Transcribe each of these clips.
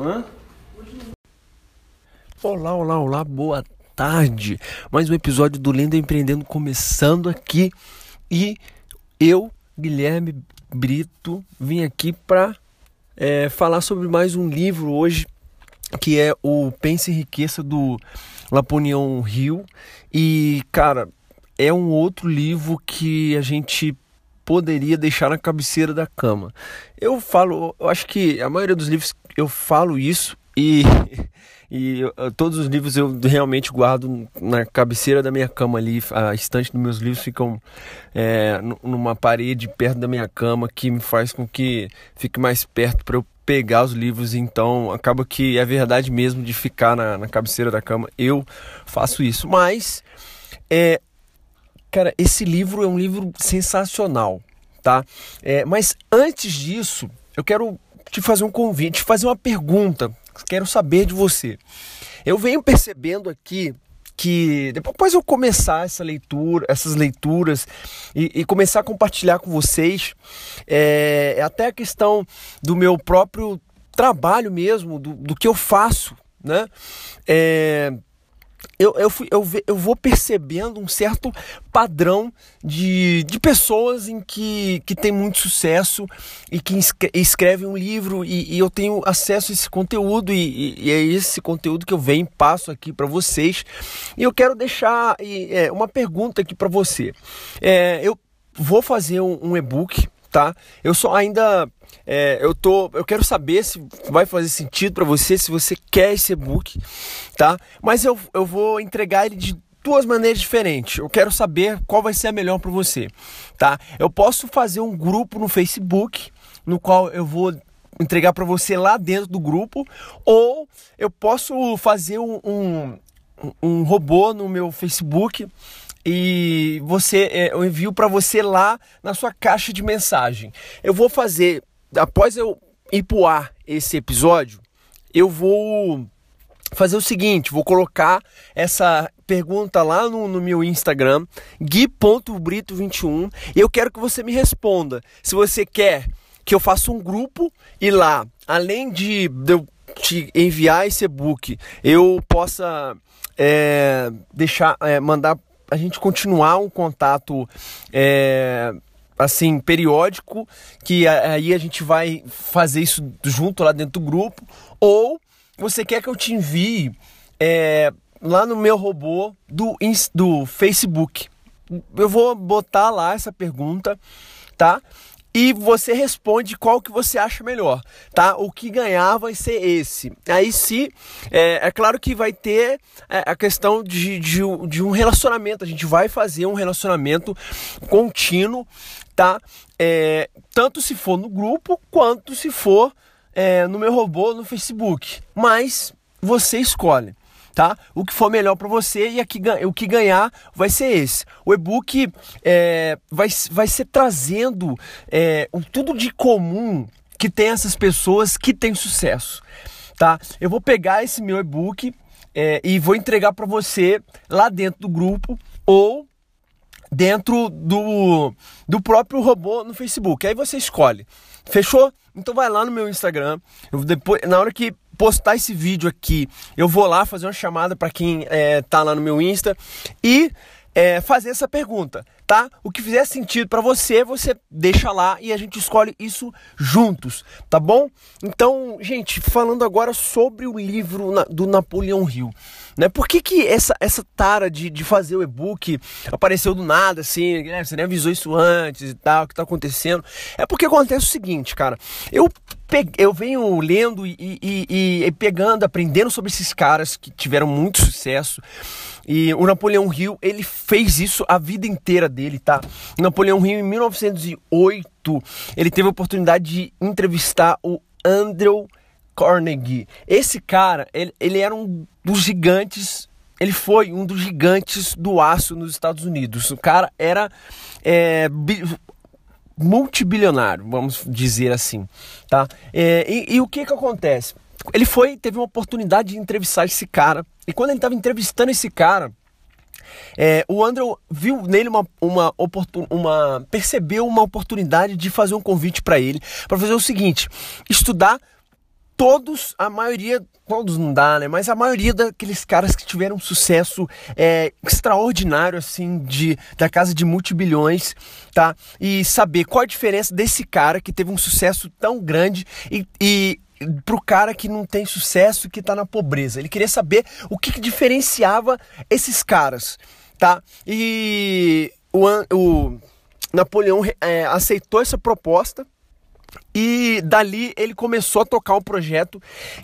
Hã? Olá, olá, olá, boa tarde. Mais um episódio do Lenda Empreendendo começando aqui. E eu, Guilherme Brito, vim aqui para é, falar sobre mais um livro hoje, que é o Pense em Riqueza do Laponião Rio. E, cara, é um outro livro que a gente poderia deixar na cabeceira da cama. Eu falo, eu acho que a maioria dos livros eu falo isso e, e todos os livros eu realmente guardo na cabeceira da minha cama ali. A estante dos meus livros ficam é, numa parede perto da minha cama que me faz com que fique mais perto para eu pegar os livros. Então acaba que é verdade mesmo de ficar na, na cabeceira da cama. Eu faço isso, mas é, Cara, esse livro é um livro sensacional, tá? É, mas antes disso, eu quero te fazer um convite, te fazer uma pergunta. Quero saber de você. Eu venho percebendo aqui que depois eu começar essa leitura, essas leituras e, e começar a compartilhar com vocês, é, é, até a questão do meu próprio trabalho mesmo, do, do que eu faço, né? É, eu, eu, fui, eu, eu vou percebendo um certo padrão de, de pessoas em que, que tem muito sucesso e que escrevem um livro e, e eu tenho acesso a esse conteúdo e, e, é esse conteúdo que eu venho passo aqui para vocês. E eu quero deixar é, uma pergunta aqui para você. É, eu vou fazer um, um e-book, tá? Eu só ainda é, eu tô, eu quero saber se vai fazer sentido para você, se você quer esse e-book, tá? Mas eu, eu vou entregar ele de duas maneiras diferentes. Eu quero saber qual vai ser a melhor para você, tá? Eu posso fazer um grupo no Facebook, no qual eu vou entregar para você lá dentro do grupo, ou eu posso fazer um, um, um robô no meu Facebook e você é, eu envio para você lá na sua caixa de mensagem. Eu vou fazer após eu ir pro ar esse episódio, eu vou fazer o seguinte, vou colocar essa pergunta lá no, no meu Instagram, gui.brito21, e eu quero que você me responda. Se você quer que eu faça um grupo e lá, além de, de eu te enviar esse e-book, eu possa é, deixar, é, mandar a gente continuar um contato é, assim, periódico, que aí a gente vai fazer isso junto lá dentro do grupo, ou você quer que eu te envie é, lá no meu robô do, do Facebook. Eu vou botar lá essa pergunta, tá? E você responde qual que você acha melhor, tá? O que ganhar vai ser esse. Aí se é, é claro que vai ter é, a questão de, de, de, um relacionamento. A gente vai fazer um relacionamento contínuo, tá? É, tanto se for no grupo quanto se for é, no meu robô no Facebook. Mas você escolhe tá? O que for melhor para você e aqui, o que ganhar vai ser esse. O e-book é, vai, vai ser trazendo é, tudo de comum que tem essas pessoas que têm sucesso, tá? Eu vou pegar esse meu e-book é, e vou entregar para você lá dentro do grupo ou dentro do, do próprio robô no Facebook. Aí você escolhe. Fechou? Então vai lá no meu Instagram. Eu depois, na hora que postar esse vídeo aqui, eu vou lá fazer uma chamada para quem é, tá lá no meu Insta e é, fazer essa pergunta, tá? O que fizer sentido para você, você deixa lá e a gente escolhe isso juntos, tá bom? Então, gente, falando agora sobre o livro do Napoleão Hill, né? Por que, que essa, essa tara de, de fazer o e-book apareceu do nada, assim, né? Você nem avisou isso antes e tal, o que tá acontecendo? É porque acontece o seguinte, cara, eu eu venho lendo e, e, e, pegando, aprendendo sobre esses caras que tiveram muito sucesso. E o Napoleão Hill, ele fez isso a vida inteira dele, tá? O Napoleão Hill, em 1908, ele teve a oportunidade de entrevistar o Andrew Carnegie. Esse cara, ele, ele era um dos gigantes ele foi um dos gigantes do aço nos Estados Unidos. O cara era é, multibilionário, vamos dizer assim, tá? É, e, e, o que que acontece? Ele foi, teve uma oportunidade de entrevistar esse cara e quando ele estava entrevistando esse cara, é, o Andrew viu nele uma, uma, oportun, uma percebeu uma oportunidade de fazer um convite para ele para fazer o seguinte: estudar todos, a maioria, todos não dá, né? Mas a maioria daqueles caras que tiveram um sucesso é, extraordinário, assim, de, da casa de multibilhões, tá? E saber qual a diferença desse cara que teve um sucesso tão grande e, e pro cara que não tem sucesso e que tá na pobreza. Ele queria saber o que, que diferenciava esses caras, tá? E o, o Napoleão é, aceitou essa proposta e dali ele começou a tocar um projeto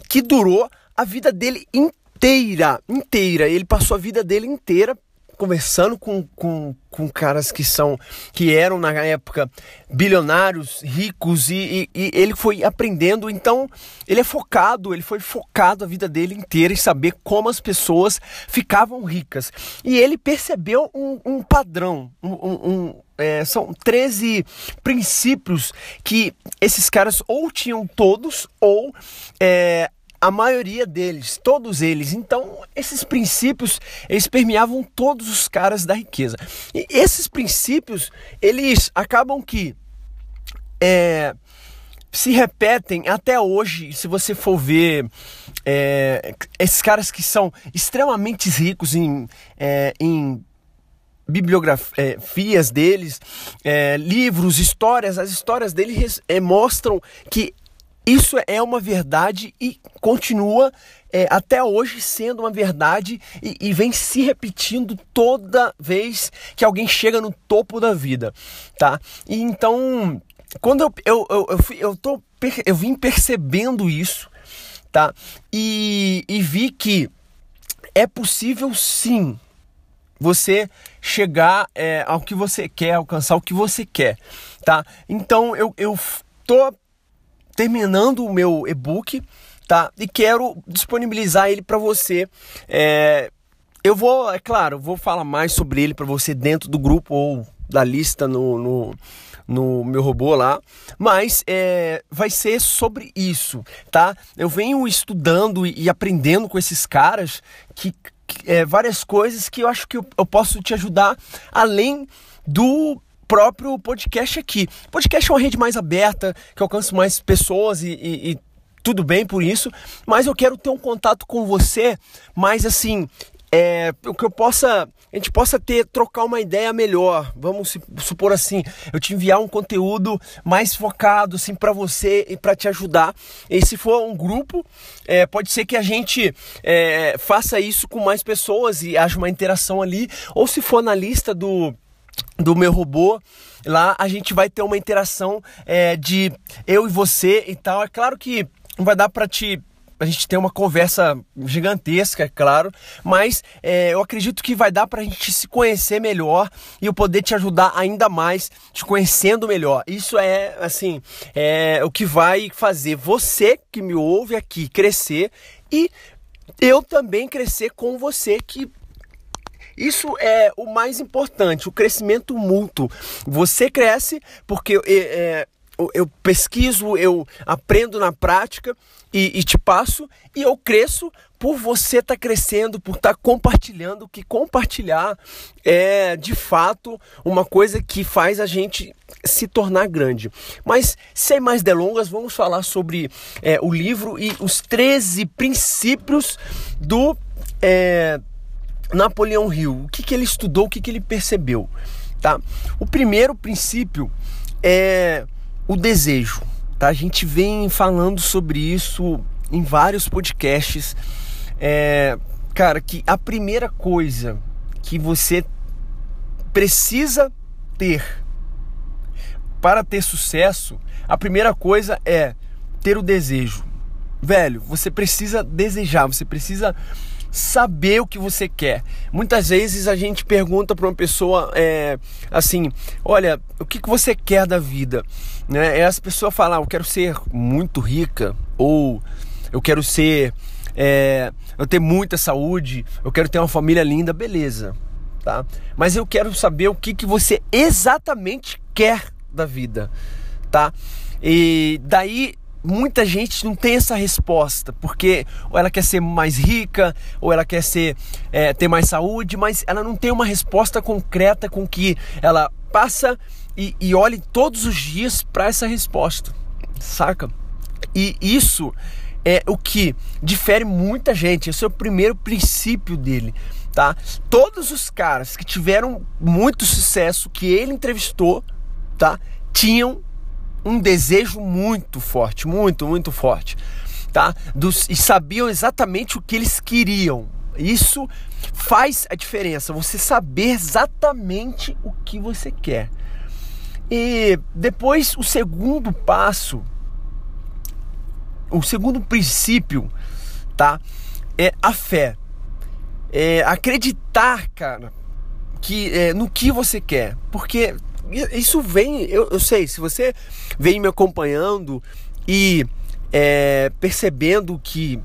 que durou a vida dele inteira, inteira. Ele passou a vida dele inteira conversando com, com, com caras que são que eram na época bilionários, ricos e, e, e, ele foi aprendendo. Então ele é focado, ele foi focado a vida dele inteira em saber como as pessoas ficavam ricas. E ele percebeu um, um padrão, um, um é, são 13 princípios que esses caras ou tinham todos ou é, a maioria deles, todos eles. Então, esses princípios, eles permeavam todos os caras da riqueza. E esses princípios, eles acabam que é, se repetem até hoje. Se você for ver é, esses caras que são extremamente ricos em, é, em bibliografias deles, é, livros, histórias, as histórias deles é, mostram que isso é uma verdade e continua é, até hoje sendo uma verdade e, e, vem se repetindo toda vez que alguém chega no topo da vida, tá? E então, quando eu, eu, eu, eu, fui, eu, tô, eu vim percebendo isso, tá? E, e vi que é possível sim você chegar é, ao que você quer, alcançar o que você quer, tá? Então eu, eu tô terminando o meu e-book, tá? E quero disponibilizar ele para você. É, eu vou, é claro, vou falar mais sobre ele para você dentro do grupo ou da lista no, no, no meu robô lá, mas é, vai ser sobre isso, tá? Eu venho estudando e, e aprendendo com esses caras que, que é, várias coisas que eu acho que eu, eu posso te ajudar além do próprio podcast aqui. Podcast é uma rede mais aberta, que alcança mais pessoas e, e, e tudo bem por isso, mas eu quero ter um contato com você mais assim, é, o que eu possa, a gente possa ter, trocar uma ideia melhor. Vamos supor assim, eu te enviar um conteúdo mais focado assim para você e para te ajudar. E se for um grupo, é, pode ser que a gente é, faça isso com mais pessoas e haja uma interação ali. Ou se for na lista do do meu robô. Lá a gente vai ter uma interação é, de eu e você e tal. É claro que não vai dar para te a gente ter uma conversa gigantesca, é claro, mas é, eu acredito que vai dar para a gente se conhecer melhor e eu poder te ajudar ainda mais, te conhecendo melhor. Isso é assim, é o que vai fazer você que me ouve aqui crescer e eu também crescer com você que isso é o mais importante, o crescimento mútuo. Você cresce porque é, eu pesquiso, eu aprendo na prática e, e, te passo, e eu cresço por você estar tá crescendo, por estar tá compartilhando, que compartilhar é de fato uma coisa que faz a gente se tornar grande. Mas sem mais delongas, vamos falar sobre é, o livro e os 13 princípios do. É, Napoleão Hill, o que, que ele estudou, o que, que ele percebeu, tá? O primeiro princípio é o desejo, tá? A gente vem falando sobre isso em vários podcasts, é, cara, que a primeira coisa que você precisa ter para ter sucesso, a primeira coisa é ter o desejo. Velho, você precisa desejar, você precisa saber o que você quer. Muitas vezes a gente pergunta para uma pessoa é, assim: olha, o que, que você quer da vida? Né? E essa pessoa fala: ah, eu quero ser muito rica, ou eu quero ser. É, eu ter muita saúde, eu quero ter uma família linda, beleza, tá? Mas eu quero saber o que, que você exatamente quer da vida, tá? E daí muita gente não tem essa resposta, porque ou ela quer ser mais rica, ou ela quer ser é, ter mais saúde, mas ela não tem uma resposta concreta com que ela passa e, e olhe todos os dias para essa resposta, saca? E isso é o que difere muita gente. Esse é o primeiro princípio dele, tá? Todos os caras que tiveram muito sucesso que ele entrevistou, tá? Tinham um desejo muito forte, muito, muito forte, tá? Dos, e sabiam exatamente o que eles queriam. Isso faz a diferença, você saber exatamente o que você quer. E depois o segundo passo, o segundo princípio, tá? É a fé. É acreditar, cara, que é, no que você quer, porque isso vem, eu, eu sei, se você vem me acompanhando e é, percebendo que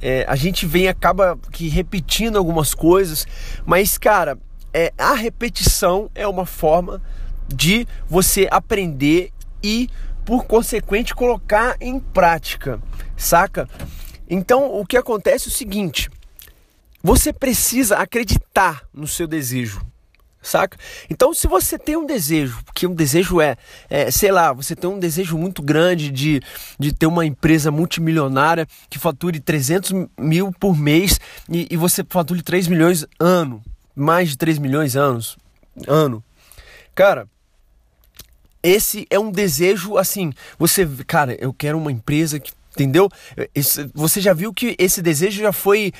é, a gente vem acaba que repetindo algumas coisas, mas cara, é, a repetição é uma forma de você aprender e, por consequente, colocar em prática, saca? Então, o que acontece é o seguinte: você precisa acreditar no seu desejo saca? Então, se você tem um desejo, que um desejo é, é, sei lá, você tem um desejo muito grande de, de ter uma empresa multimilionária que fature 300 mil por mês e, e você fature 3 milhões ano, mais de 3 milhões anos, ano. Cara, esse é um desejo assim, você, cara, eu quero uma empresa que Entendeu? Você já viu que esse desejo já foi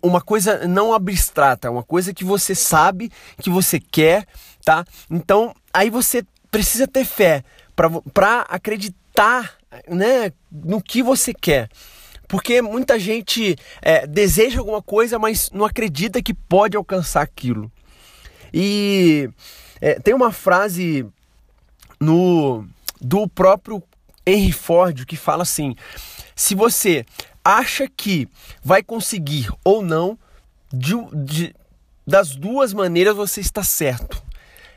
uma coisa não abstrata, uma coisa que você sabe que você quer, tá? Então, aí você precisa ter fé para acreditar né, no que você quer. Porque muita gente é, deseja alguma coisa, mas não acredita que pode alcançar aquilo. E é, tem uma frase no do próprio Henry Ford que fala assim: se você acha que vai conseguir ou não, de, de, das duas maneiras você está certo.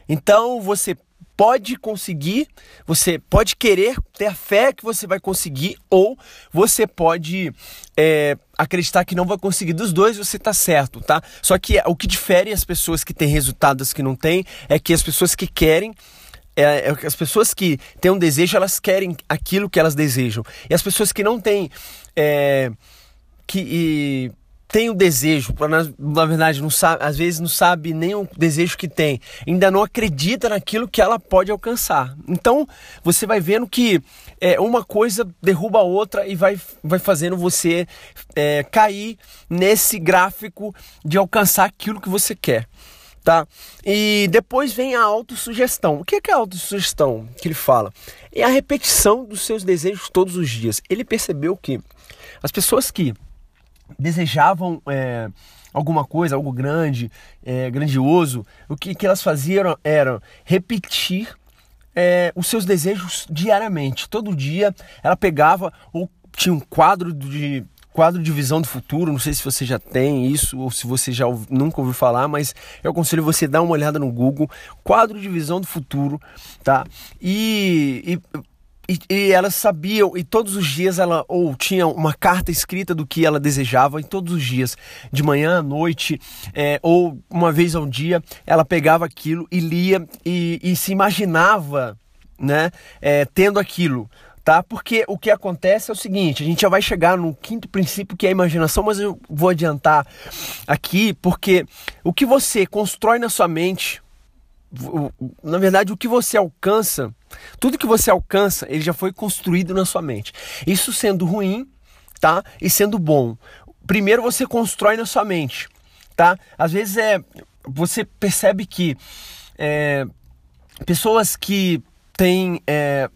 Então você pode conseguir, você pode querer ter a fé que você vai conseguir, ou você pode é, acreditar que não vai conseguir. Dos dois você está certo, tá? Só que o que difere as pessoas que têm resultados que não têm é que as pessoas que querem é, é, as pessoas que têm um desejo, elas querem aquilo que elas desejam. E as pessoas que não têm. É, que e, tem o desejo, na, na, verdade, não sabe, às vezes não sabe nem o desejo que tem, ainda não acredita naquilo que ela pode alcançar. Então você vai vendo que é, uma coisa derruba a outra e vai, vai fazendo você é, cair nesse gráfico de alcançar aquilo que você quer tá? E depois vem a autossugestão. O que é a autossugestão que ele fala? É a repetição dos seus desejos todos os dias. Ele percebeu que as pessoas que desejavam é, alguma coisa, algo grande, é, grandioso, o que, que elas faziam era repetir é, os seus desejos diariamente. Todo dia ela pegava ou tinha um quadro de quadro de visão do futuro, não sei se você já tem isso ou se você já nunca ouviu falar, mas eu aconselho você dar uma olhada no Google, quadro de visão do futuro, tá? E, e, e, ela sabia, e todos os dias ela ou tinha uma carta escrita do que ela desejava, e todos os dias, de manhã à noite, é, ou uma vez ao dia, ela pegava aquilo e lia e, e se imaginava né, é, tendo aquilo tá? Porque o que acontece é o seguinte, a gente já vai chegar no quinto princípio que é a imaginação, mas eu vou adiantar aqui porque o que você constrói na sua mente, na verdade o que você alcança, tudo que você alcança, ele já foi construído na sua mente. Isso sendo ruim, tá? E sendo bom. Primeiro você constrói na sua mente, tá? Às vezes é você percebe que é, pessoas que têm é,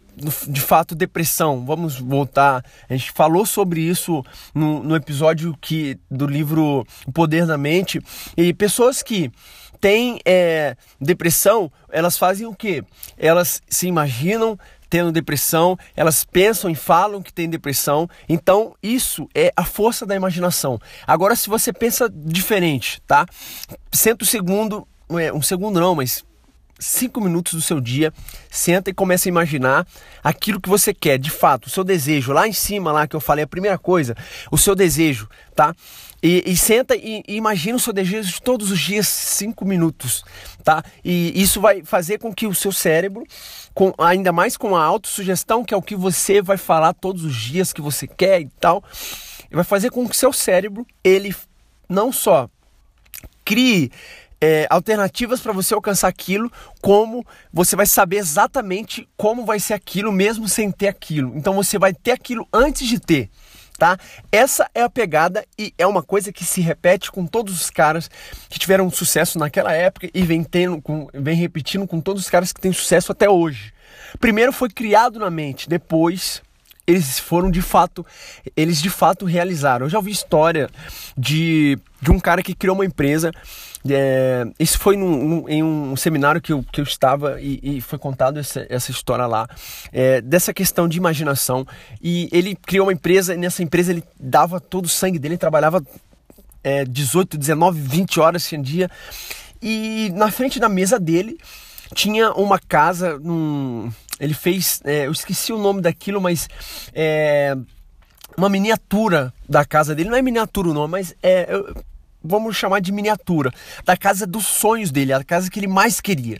de fato depressão. Vamos voltar. A gente falou sobre isso no, no episódio que do livro O Poder da Mente. E pessoas que têm é, depressão, elas fazem o quê? Elas se imaginam tendo depressão, elas pensam e falam que tem depressão. Então, isso é a força da imaginação. Agora, se você pensa diferente, tá? Senta um segundo, é, um segundo não, mas cinco minutos do seu dia, senta e começa a imaginar aquilo que você quer, de fato, o seu desejo, lá em cima, lá que eu falei, a primeira coisa, o seu desejo, tá? E, e senta e, e, imagina o seu desejo todos os dias, cinco minutos, tá? E isso vai fazer com que o seu cérebro, com, ainda mais com a autossugestão, que é o que você vai falar todos os dias que você quer e tal, vai fazer com que o seu cérebro, ele não só crie é, alternativas para você alcançar aquilo, como você vai saber exatamente como vai ser aquilo, mesmo sem ter aquilo. Então você vai ter aquilo antes de ter. Tá? Essa é a pegada e é uma coisa que se repete com todos os caras que tiveram sucesso naquela época e vem, tendo, com, vem repetindo com todos os caras que têm sucesso até hoje. Primeiro foi criado na mente, depois eles foram de fato, eles de fato realizaram. Eu já ouvi história de, de um cara que criou uma empresa. É, isso foi num, num, em um seminário que eu, que eu estava e, e foi contado essa, essa história lá, é, dessa questão de imaginação. E ele criou uma empresa, e nessa empresa ele dava todo o sangue dele, trabalhava é, 18, 19, 20 horas em dia. E na frente da mesa dele tinha uma casa num, ele fez, é, eu esqueci o nome daquilo, mas é uma miniatura da casa dele. Não é miniatura o nome, mas é, vamos chamar de miniatura da casa dos sonhos dele, a casa que ele mais queria,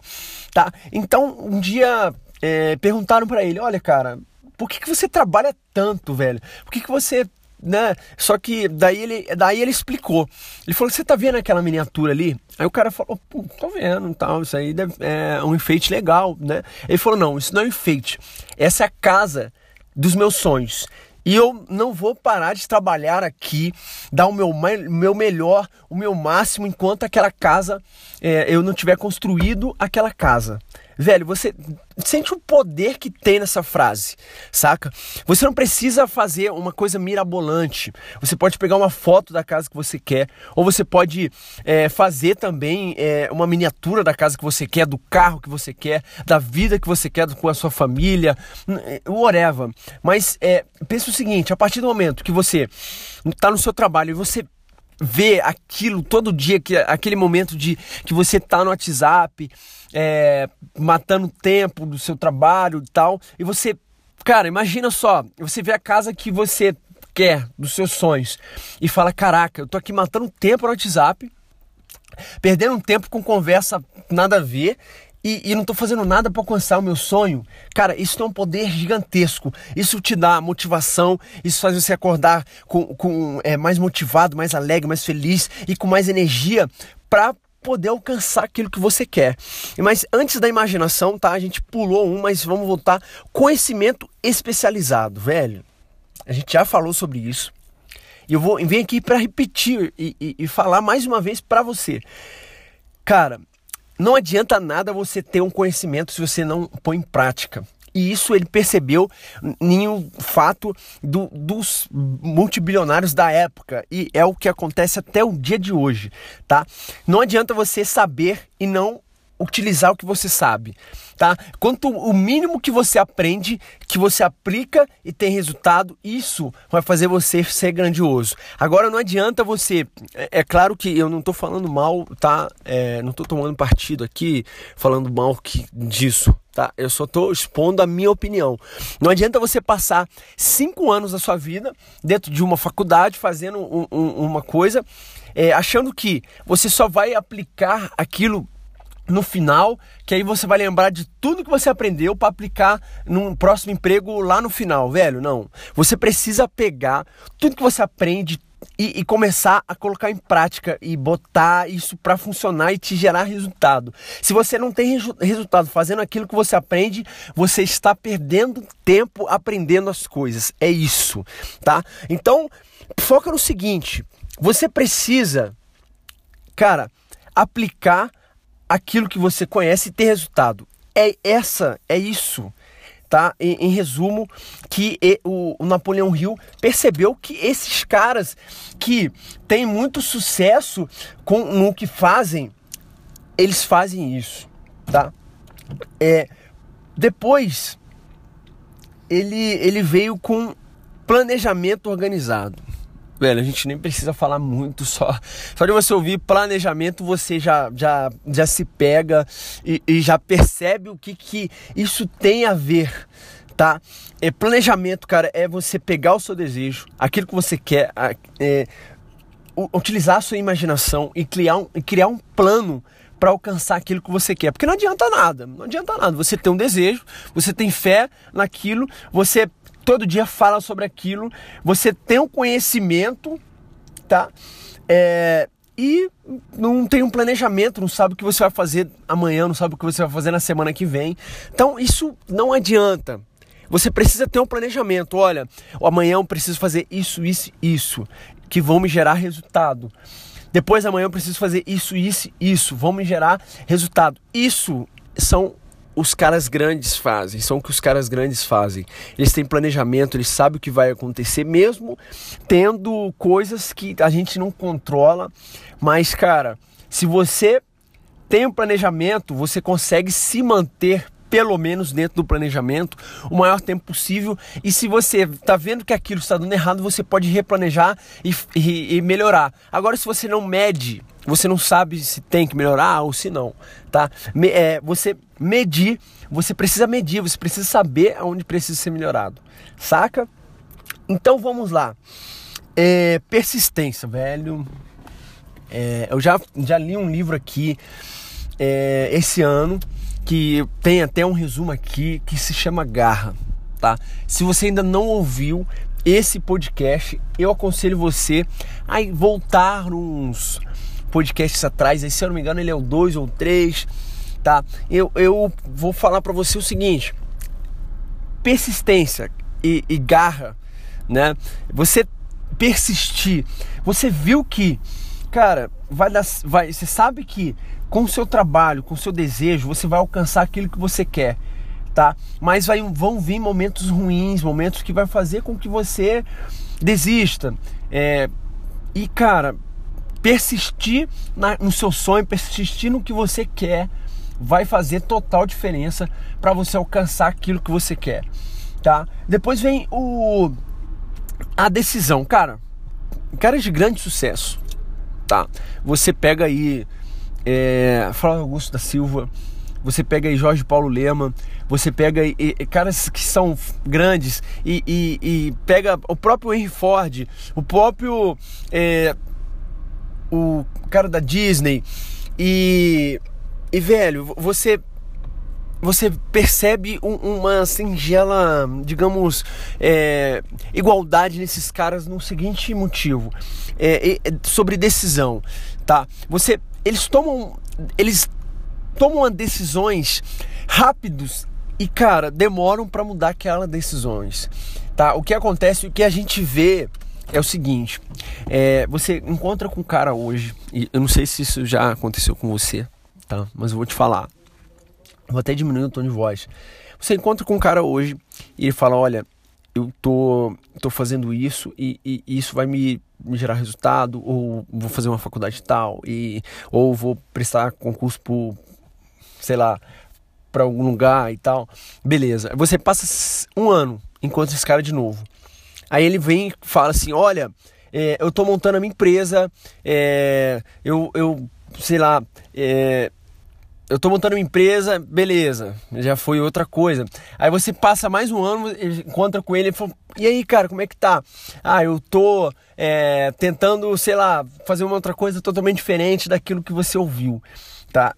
tá? Então um dia é, perguntaram para ele, olha cara, por que, que você trabalha tanto, velho? Por que, que você né? Só que daí ele, daí ele explicou. Ele falou: Você tá vendo aquela miniatura ali? Aí o cara falou: Pô, tô vendo, tal, isso aí é um enfeite legal, né? Ele falou: Não, isso não é um enfeite. Essa é a casa dos meus sonhos. E eu não vou parar de trabalhar aqui, dar o meu, meu melhor, o meu máximo, enquanto aquela casa, é, eu não tiver construído aquela casa. Velho, você sente o poder que tem nessa frase, saca? Você não precisa fazer uma coisa mirabolante. Você pode pegar uma foto da casa que você quer, ou você pode é, fazer também é, uma miniatura da casa que você quer, do carro que você quer, da vida que você quer com a sua família, é, whatever. Mas é, pensa o seguinte: a partir do momento que você está no seu trabalho e você ver aquilo todo dia, que, aquele momento de que você tá no WhatsApp, é, matando tempo do seu trabalho e tal, e você, cara, imagina só, você vê a casa que você quer, dos seus sonhos, e fala: Caraca, eu tô aqui matando tempo no WhatsApp, perdendo tempo com conversa nada a ver, e, e, não estou fazendo nada para alcançar o meu sonho, cara, isso tem um poder gigantesco. Isso te dá motivação, isso faz você acordar com, com é, mais motivado, mais alegre, mais feliz e com mais energia para poder alcançar aquilo que você quer. Mas antes da imaginação, tá? A gente pulou um, mas vamos voltar. Conhecimento especializado, velho. A gente já falou sobre isso. E eu vou vir aqui para repetir e, e, e falar mais uma vez para você. Cara, não adianta nada você ter um conhecimento se você não põe em prática. E isso ele percebeu em um fato do, dos multibilionários da época. E é o que acontece até o dia de hoje, tá? Não adianta você saber e não utilizar o que você sabe, tá? Quanto o mínimo que você aprende, que você aplica e tem resultado, isso vai fazer você ser grandioso. Agora não adianta você, é, é claro que eu não estou falando mal, tá? É, não estou tomando partido aqui, falando mal que, disso, tá? Eu só estou expondo a minha opinião. Não adianta você passar cinco anos da sua vida dentro de uma faculdade fazendo um, um, uma coisa, é, achando que você só vai aplicar aquilo no final, que aí você vai lembrar de tudo que você aprendeu para aplicar num próximo emprego lá no final, velho. Não. Você precisa pegar tudo que você aprende e, e começar a colocar em prática e botar isso para funcionar e te gerar resultado. Se você não tem resu resultado fazendo aquilo que você aprende, você está perdendo tempo aprendendo as coisas. É isso, tá? Então, foca no seguinte: você precisa, cara, aplicar aquilo que você conhece e ter resultado. É essa, é isso, tá? Em, em resumo, que o, o, Napoleão Hill percebeu que esses caras que têm muito sucesso com no que fazem, eles fazem isso, tá? É, depois ele ele veio com planejamento organizado. Velho, a gente nem precisa falar muito, só, só de você ouvir planejamento, você já, já, já se pega e, e já percebe o que, que isso tem a ver, tá? É, planejamento, cara, é você pegar o seu desejo, aquilo que você quer, é, utilizar a sua imaginação e criar um, criar um plano para alcançar aquilo que você quer. Porque não adianta nada, não adianta nada. Você tem um desejo, você tem fé naquilo, você todo dia fala sobre aquilo, você tem um conhecimento, tá? É, e não tem um planejamento, não sabe o que você vai fazer amanhã, não sabe o que você vai fazer na semana que vem. Então isso não adianta. Você precisa ter um planejamento. Olha, amanhã eu preciso fazer isso, isso, isso, que vão me gerar resultado. Depois amanhã eu preciso fazer isso, isso, isso, vão me gerar resultado. Isso são os caras grandes fazem, são o que os caras grandes fazem. Eles têm planejamento, eles sabem o que vai acontecer, mesmo tendo coisas que a gente não controla. Mas, cara, se você tem um planejamento, você consegue se manter pelo menos dentro do planejamento, o maior tempo possível. E se você está vendo que aquilo está dando errado, você pode replanejar e, e, e, melhorar. Agora, se você não mede, você não sabe se tem que melhorar ou se não, tá? Me, é, você medir, você precisa medir, você precisa saber aonde precisa ser melhorado, saca? Então vamos lá. É, persistência, velho. É, eu já, já li um livro aqui é, esse ano que tem até um resumo aqui que se chama Garra, tá? Se você ainda não ouviu esse podcast, eu aconselho você a voltar uns podcasts atrás, aí, se eu não me engano ele é o 2 ou 3, tá? Eu, eu vou falar para você o seguinte, persistência e, e garra, né? Você persistir, você viu que, cara, vai dar, vai, você sabe que com o seu trabalho, com o seu desejo, você vai alcançar aquilo que você quer, tá? Mas vai, vão vir momentos ruins, momentos que vai fazer com que você desista. É, e cara, persistir na, no seu sonho, persistir no que você quer, vai fazer total diferença para você alcançar aquilo que você quer, tá? Depois vem o a decisão, cara. Caras de grande sucesso, tá? Você pega aí é, Augusto da Silva, você pega aí Jorge Paulo Lema, você pega aí, e, caras que são grandes e, e, e, pega o próprio Henry Ford, o próprio é, o cara da Disney e, e velho, você você percebe um, uma singela, digamos, é, igualdade nesses caras no seguinte motivo, é, é, sobre decisão, tá? Você eles tomam eles tomam decisões rápidos e cara demoram para mudar aquelas decisões tá o que acontece o que a gente vê é o seguinte é, você encontra com um cara hoje e eu não sei se isso já aconteceu com você tá mas eu vou te falar vou até diminuir o tom de voz você encontra com um cara hoje e ele fala olha eu tô, tô fazendo isso e, e, isso vai me, me, gerar resultado, ou vou fazer uma faculdade tal, e, ou vou prestar concurso por, sei lá, para algum lugar e tal. Beleza. Você passa um ano, encontra esse cara de novo. Aí ele vem e fala assim: Olha, é, eu tô montando a minha empresa, é, eu, eu, sei lá, é, eu tô montando uma empresa, beleza, já foi outra coisa. Aí você passa mais um ano, encontra com ele e fala, e aí, cara, como é que tá? Ah, eu tô é, tentando, sei lá, fazer uma outra coisa totalmente diferente daquilo que você ouviu, tá?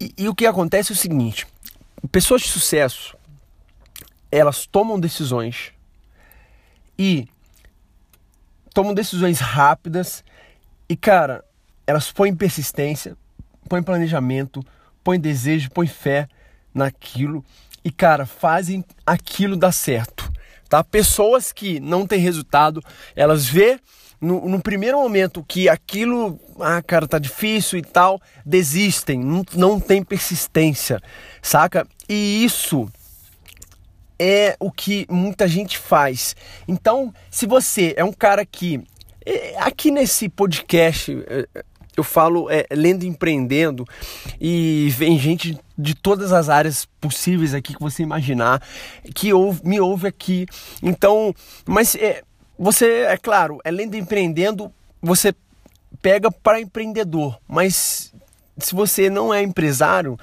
E, e o que acontece é o seguinte, pessoas de sucesso, elas tomam decisões e tomam decisões rápidas e, cara, elas põem persistência, põem planejamento, põe desejo, põe fé naquilo e, cara, fazem aquilo dar certo. Tá? Pessoas que não têm resultado, elas vê no, no, primeiro momento que aquilo, ah, cara, tá difícil e tal, desistem, não, não tem persistência, saca? E isso é o que muita gente faz. Então, se você é um cara que. É, aqui nesse podcast, é, eu falo é, lendo empreendendo e vem gente de todas as áreas possíveis aqui que você imaginar que ouve, me ouve aqui. Então, mas é, você, é claro, além de empreendendo, você pega para empreendedor, mas se você não é empresário,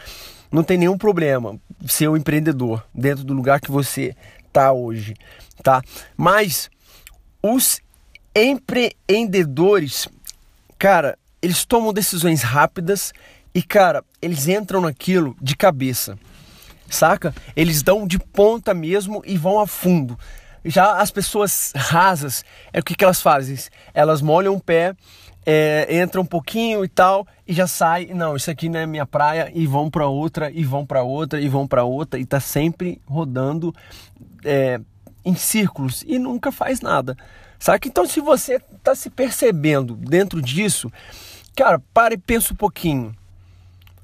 não tem nenhum problema ser um empreendedor dentro do lugar que você tá hoje, tá? Mas os empreendedores, cara, eles tomam decisões rápidas e, cara, eles entram naquilo de cabeça, saca? Eles dão de ponta mesmo e vão a fundo. Já as pessoas rasas, é o que, que elas fazem? Elas molham o pé, é, entra um pouquinho e tal e já sai. Não, isso aqui não é minha praia e vão para outra e vão para outra e vão para outra e tá sempre rodando é, em círculos e nunca faz nada. Saca? Então, se você tá se percebendo dentro disso, cara, para e pensa um pouquinho,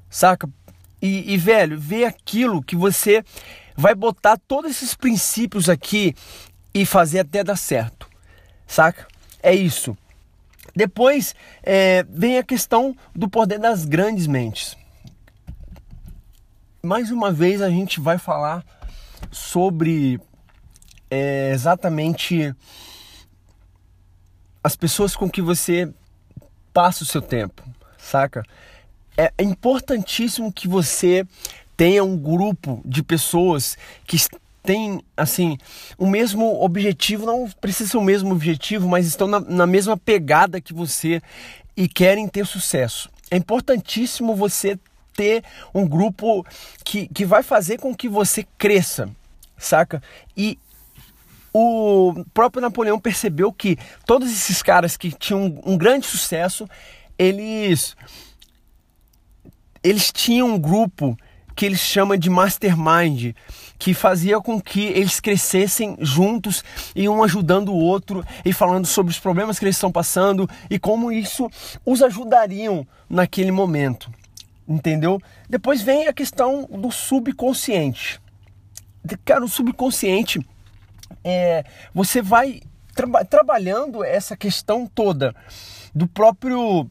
saca? E, e velho, vê aquilo que você vai botar todos esses princípios aqui e fazer até dar certo, saca? É isso. Depois é, vem a questão do poder das grandes mentes. Mais uma vez a gente vai falar sobre é, exatamente as pessoas com que você passa o seu tempo, saca? É importantíssimo que você tenha um grupo de pessoas que têm assim o mesmo objetivo, não precisa ser o mesmo objetivo, mas estão na, na mesma pegada que você e querem ter sucesso. É importantíssimo você ter um grupo que, que vai fazer com que você cresça, saca? E o próprio Napoleão percebeu que todos esses caras que tinham um grande sucesso, eles eles tinham um grupo que eles chamam de mastermind, que fazia com que eles crescessem juntos e um ajudando o outro e falando sobre os problemas que eles estão passando e como isso os ajudariam naquele momento. Entendeu? Depois vem a questão do subconsciente. Cara, o subconsciente é, você vai tra trabalhando essa questão toda do próprio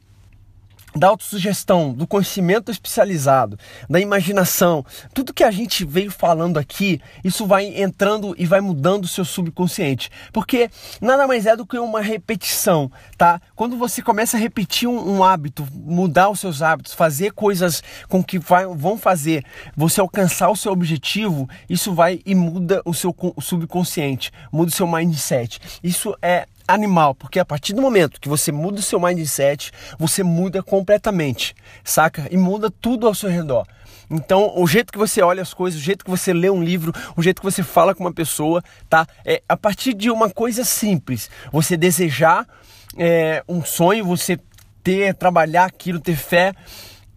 da autossugestão, do conhecimento especializado, da imaginação, tudo que a gente veio falando aqui, isso vai entrando e vai mudando o seu subconsciente, porque nada mais é do que uma repetição, tá? Quando você começa a repetir um, um hábito, mudar os seus hábitos, fazer coisas com que vai, vão fazer você alcançar o seu objetivo, isso vai e muda o seu subconsciente, muda o seu mindset. Isso é animal, porque a partir do momento que você muda o seu mindset, você muda completamente, saca? E muda tudo ao seu redor. Então, o jeito que você olha as coisas, o jeito que você lê um livro, o jeito que você fala com uma pessoa, tá? É a partir de uma coisa simples. Você desejar é, um sonho, você ter, trabalhar aquilo, ter fé.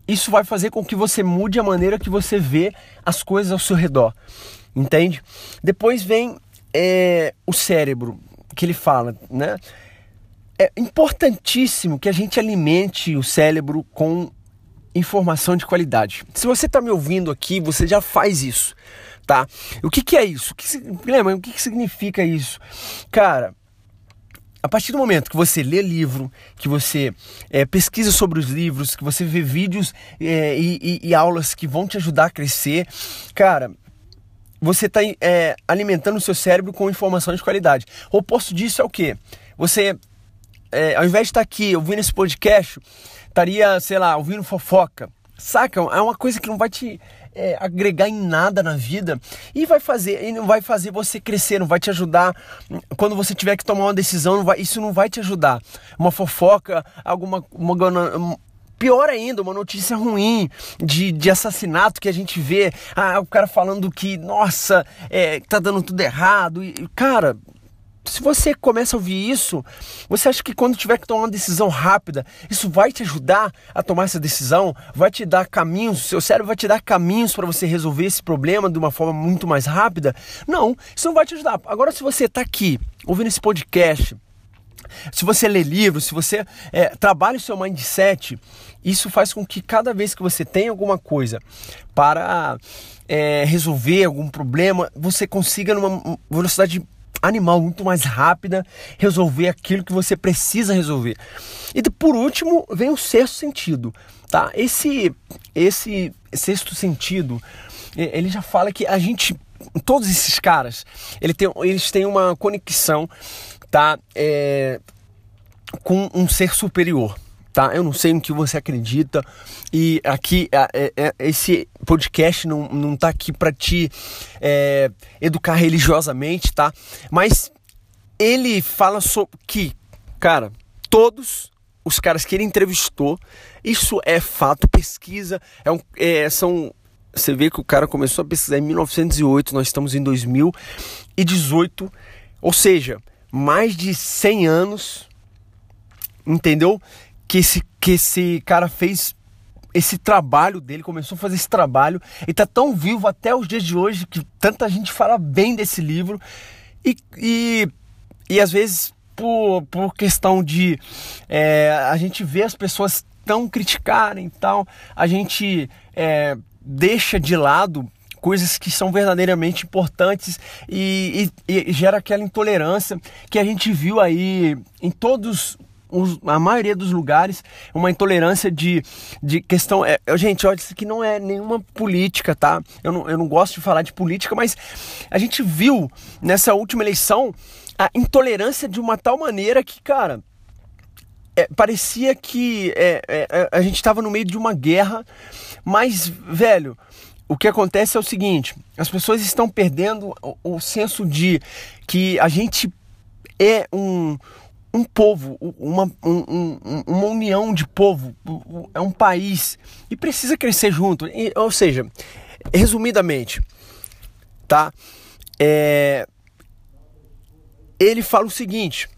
Isso vai fazer com que você mude a maneira que você vê as coisas ao seu redor. Entende? Depois vem é, o cérebro que ele fala, né? É importantíssimo que a gente alimente o cérebro com informação de qualidade. Se você está me ouvindo aqui, você já faz isso, tá? O que, que é isso? O que, lembra, o que, que significa isso? Cara, a partir do momento que você lê livro, que você é, pesquisa sobre os livros, que você vê vídeos é, e, e, e, aulas que vão te ajudar a crescer, cara, você está é, alimentando o seu cérebro com informação de qualidade. O oposto disso é o quê? Você, é, ao invés de estar aqui ouvindo esse podcast, estaria, sei lá, ouvindo fofoca. Saca? É uma coisa que não vai te é, agregar em nada na vida e vai fazer e não vai fazer você crescer, não vai te ajudar quando você tiver que tomar uma decisão, não vai, isso não vai te ajudar. Uma fofoca, alguma uma, Pior ainda, uma notícia ruim de, de assassinato que a gente vê, ah, o cara falando que, nossa, é, tá dando tudo errado. E, cara, se você começa a ouvir isso, você acha que quando tiver que tomar uma decisão rápida, isso vai te ajudar a tomar essa decisão? Vai te dar caminhos? Seu cérebro vai te dar caminhos para você resolver esse problema de uma forma muito mais rápida? Não, isso não vai te ajudar. Agora, se você está aqui ouvindo esse podcast, se você lê livros, se você é, trabalha o seu mindset, isso faz com que cada vez que você tem alguma coisa para é, resolver algum problema, você consiga numa velocidade animal muito mais rápida resolver aquilo que você precisa resolver. E por último vem o sexto sentido, tá? Esse esse sexto sentido, ele já fala que a gente todos esses caras, ele tem, eles têm uma conexão tá? É, com um ser superior. Tá? Eu não sei no que você acredita e aqui é, é, esse podcast não, não tá aqui para te é, educar religiosamente, tá? Mas ele fala sobre que, cara, todos os caras que ele entrevistou, isso é fato, pesquisa, é um, é, são você vê que o cara começou a pesquisar em 1908, nós estamos em 2018, ou seja, mais de 100 anos, entendeu? Que esse, que esse cara fez esse trabalho dele, começou a fazer esse trabalho e tá tão vivo até os dias de hoje que tanta gente fala bem desse livro. E, e, e às vezes por, por questão de é, a gente vê as pessoas tão criticarem tal, a gente é, deixa de lado coisas que são verdadeiramente importantes e, e, e, gera aquela intolerância que a gente viu aí em todos os, a maioria dos lugares uma intolerância de, de questão é, gente olha isso aqui não é nenhuma política tá? Eu não, eu não gosto de falar de política mas a gente viu nessa última eleição a intolerância de uma tal maneira que cara é, parecia que é, é, é a gente estava no meio de uma guerra mas, velho, o que acontece é o seguinte: as pessoas estão perdendo o, o senso de que a gente é um, um povo, uma, um, uma união de povo, é um país e precisa crescer junto. E, ou seja, resumidamente, tá? É, ele fala o seguinte: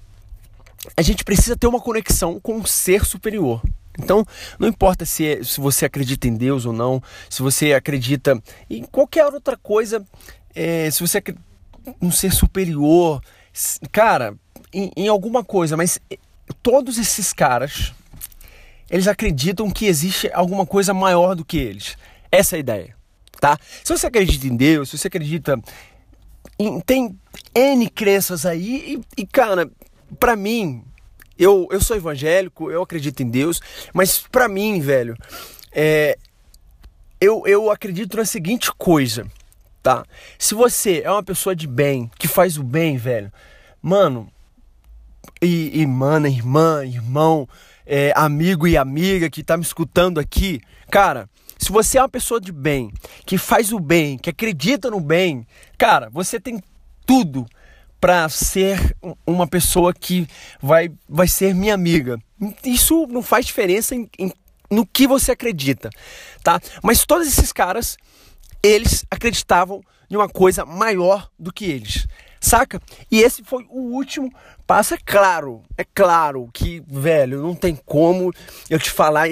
a gente precisa ter uma conexão com um ser superior. Então, não importa se, é, se você acredita em Deus ou não, se você acredita em qualquer outra coisa, é, se você acredita um ser superior, cara, em, em alguma coisa, mas é, todos esses caras, eles acreditam que existe alguma coisa maior do que eles. Essa é a ideia, tá? Se você acredita em Deus, se você acredita em, tem N crenças aí e, e cara, para mim, eu, eu sou evangélico, eu acredito em Deus, mas para mim, velho, é, eu, eu acredito na seguinte coisa, tá? Se você é uma pessoa de bem, que faz o bem, velho, mano, e, mana, irmã, irmão, é, amigo e amiga que tá me escutando aqui, cara, se você é uma pessoa de bem, que faz o bem, que acredita no bem, cara, você tem tudo para ser uma pessoa que vai, vai ser minha amiga. Isso não faz diferença em, em, no que você acredita, tá? Mas todos esses caras, eles acreditavam em uma coisa maior do que eles, saca? E esse foi o último passo. É claro, é claro que, velho, não tem como eu te falar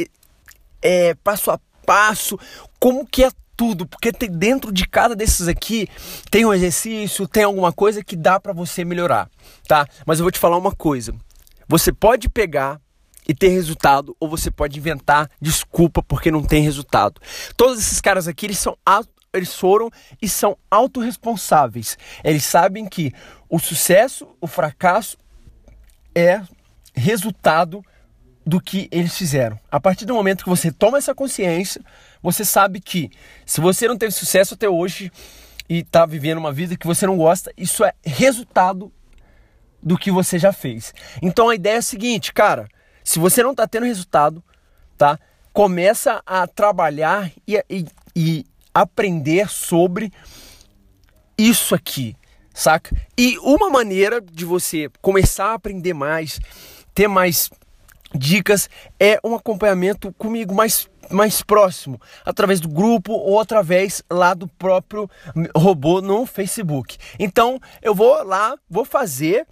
é, passo a passo como que é tudo, porque tem, dentro de cada desses aqui tem um exercício, tem alguma coisa que dá para você melhorar, tá? Mas eu vou te falar uma coisa. Você pode pegar e ter resultado, ou você pode inventar desculpa porque não tem resultado. Todos esses caras aqui, eles são eles foram e são autorresponsáveis. Eles sabem que o sucesso, o fracasso é resultado do que eles fizeram. A partir do momento que você toma essa consciência, você sabe que se você não teve sucesso até hoje e está vivendo uma vida que você não gosta, isso é resultado do que você já fez. Então a ideia é a seguinte, cara, se você não está tendo resultado, tá? Começa a trabalhar e, e, e aprender sobre isso aqui, saca? E uma maneira de você começar a aprender mais, ter mais dicas é um acompanhamento comigo mais, mais próximo, através do grupo ou através lá do próprio robô no Facebook. Então eu vou lá, vou fazer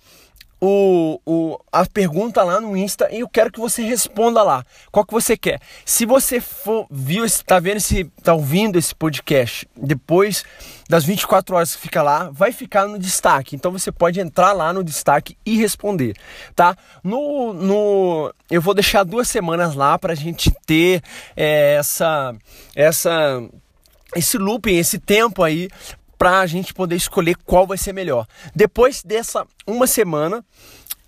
o, o, a pergunta lá no Insta e eu quero que você responda lá. Qual que você quer? Se você for viu, está vendo esse, tá ouvindo esse podcast depois das 24 horas que fica lá, vai ficar no destaque. Então você pode entrar lá no destaque e responder, tá? No, no eu vou deixar duas semanas lá para a gente ter é, essa essa esse looping, esse tempo aí para a gente poder escolher qual vai ser melhor. Depois dessa uma semana,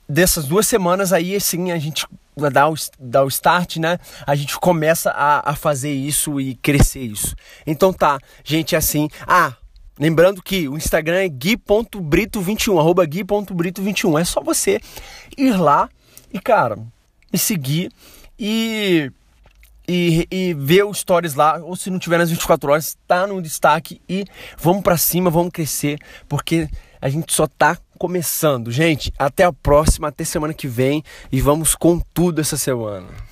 dessas duas semanas aí, sim, a gente dá o, dá o start, né? A gente começa a, a fazer isso e crescer isso. Então tá, gente, assim. Ah, Lembrando que o Instagram é gui.brito21, arroba gui.brito21. É só você ir lá e, cara, me seguir e, e, e ver os stories lá, ou se não tiver nas 24 horas, tá no destaque e vamos para cima, vamos crescer, porque a gente só tá começando. Gente, até a próxima, até semana que vem e vamos com tudo essa semana.